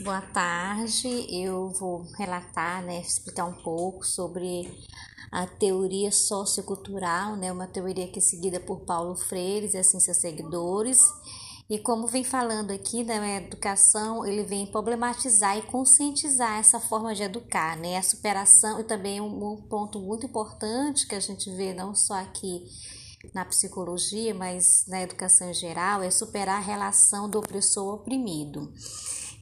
Boa tarde, eu vou relatar, né, explicar um pouco sobre a teoria sociocultural, né, uma teoria que é seguida por Paulo Freire e assim seus seguidores. E como vem falando aqui da né, educação, ele vem problematizar e conscientizar essa forma de educar, né, a superação e também um, um ponto muito importante que a gente vê não só aqui na psicologia, mas na educação em geral, é superar a relação do opressor oprimido.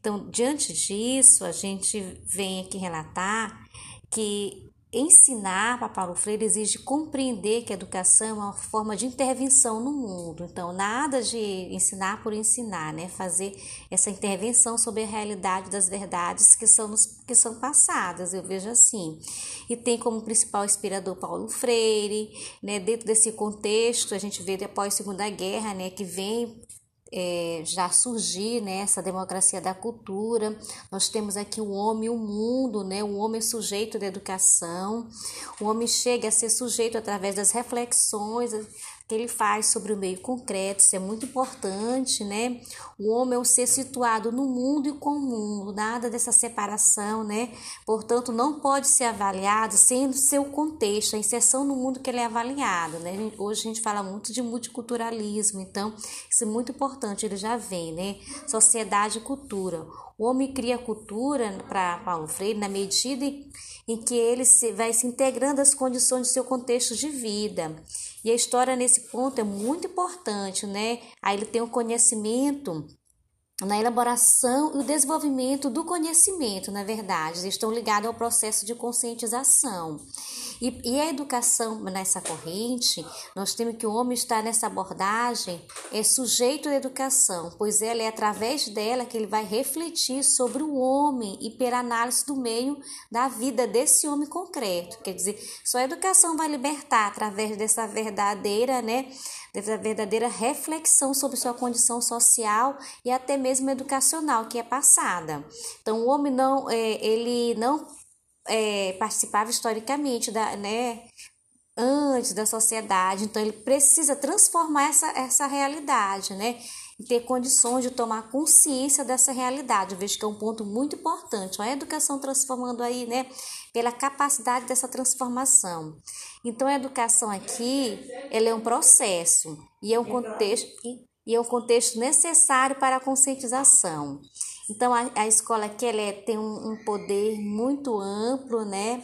Então, diante disso, a gente vem aqui relatar que ensinar para Paulo Freire exige compreender que a educação é uma forma de intervenção no mundo. Então, nada de ensinar por ensinar, né? Fazer essa intervenção sobre a realidade das verdades que são, nos, que são passadas, eu vejo assim. E tem como principal inspirador Paulo Freire, né? Dentro desse contexto, a gente vê depois a Segunda Guerra, né? Que vem é, já surgir né, essa democracia da cultura. Nós temos aqui o homem e o mundo, né? o homem é sujeito da educação, o homem chega a ser sujeito através das reflexões, que ele faz sobre o meio concreto, isso é muito importante, né? O homem é um ser situado no mundo e com o mundo, nada dessa separação, né? Portanto, não pode ser avaliado sem seu contexto, a inserção no mundo que ele é avaliado, né? Hoje a gente fala muito de multiculturalismo, então isso é muito importante, ele já vem, né? Sociedade e cultura. O homem cria cultura para Paulo Freire na medida em que ele se, vai se integrando às condições do seu contexto de vida. E a história nesse ponto é muito importante, né? Aí ele tem o um conhecimento na elaboração e o desenvolvimento do conhecimento, na verdade, eles estão ligados ao processo de conscientização. E, e, a educação nessa corrente, nós temos que o homem está nessa abordagem, é sujeito à educação, pois ela é através dela que ele vai refletir sobre o homem e pela análise do meio da vida desse homem concreto. Quer dizer, só a educação vai libertar através dessa verdadeira, né, dessa verdadeira reflexão sobre sua condição social e até mesmo educacional que é passada. Então, o homem não, é, ele não é, participava historicamente da, né, antes da sociedade, então ele precisa transformar essa, essa realidade, né? E ter condições de tomar consciência dessa realidade. Eu vejo que é um ponto muito importante. A educação transformando aí, né? Pela capacidade dessa transformação. Então, a educação aqui, ela é um processo e é um contexto, e, é um contexto necessário para a conscientização. Então, a, a escola aqui ela é, tem um, um poder muito amplo, né?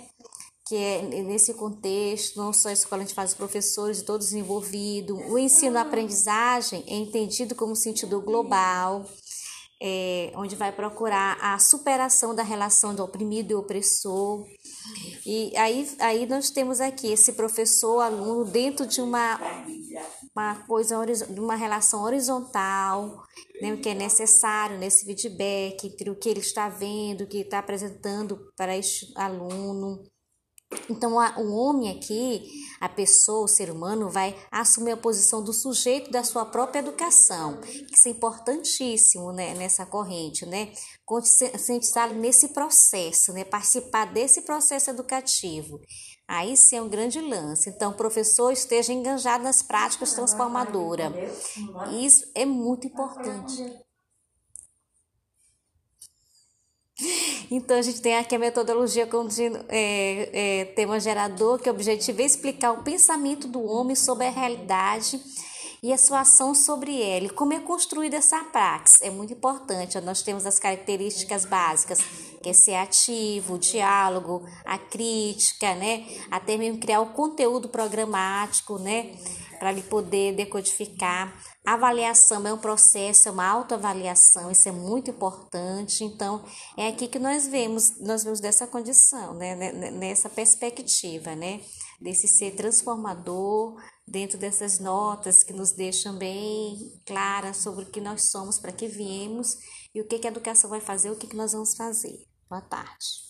que é nesse contexto, não só a escola, a gente faz os professores, todos envolvidos. O ensino-aprendizagem é entendido como sentido global, é, onde vai procurar a superação da relação do oprimido e opressor. E aí, aí nós temos aqui esse professor-aluno dentro de uma, uma coisa, uma relação horizontal, né, que é necessário nesse feedback entre o que ele está vendo, o que está apresentando para este aluno. Então, a, o homem aqui, a pessoa, o ser humano, vai assumir a posição do sujeito da sua própria educação. Isso é importantíssimo né, nessa corrente, né? Conscientizar nesse processo, né? Participar desse processo educativo. Aí sim é um grande lance. Então, o professor esteja engajado nas práticas transformadoras. Isso é muito importante. Então, a gente tem aqui a metodologia contínuo, é, é, tema gerador, que o objetivo é explicar o pensamento do homem sobre a realidade e a sua ação sobre ela. E como é construída essa praxis? É muito importante. Nós temos as características básicas, que é ser ativo, o diálogo, a crítica, né? Até mesmo criar o conteúdo programático, né? Para ele poder decodificar avaliação é um processo, é uma autoavaliação, isso é muito importante. Então, é aqui que nós vemos, nós vemos dessa condição, né? nessa perspectiva, né? Desse ser transformador dentro dessas notas que nos deixam bem claras sobre o que nós somos, para que viemos e o que, que a educação vai fazer, o que, que nós vamos fazer. Boa tarde.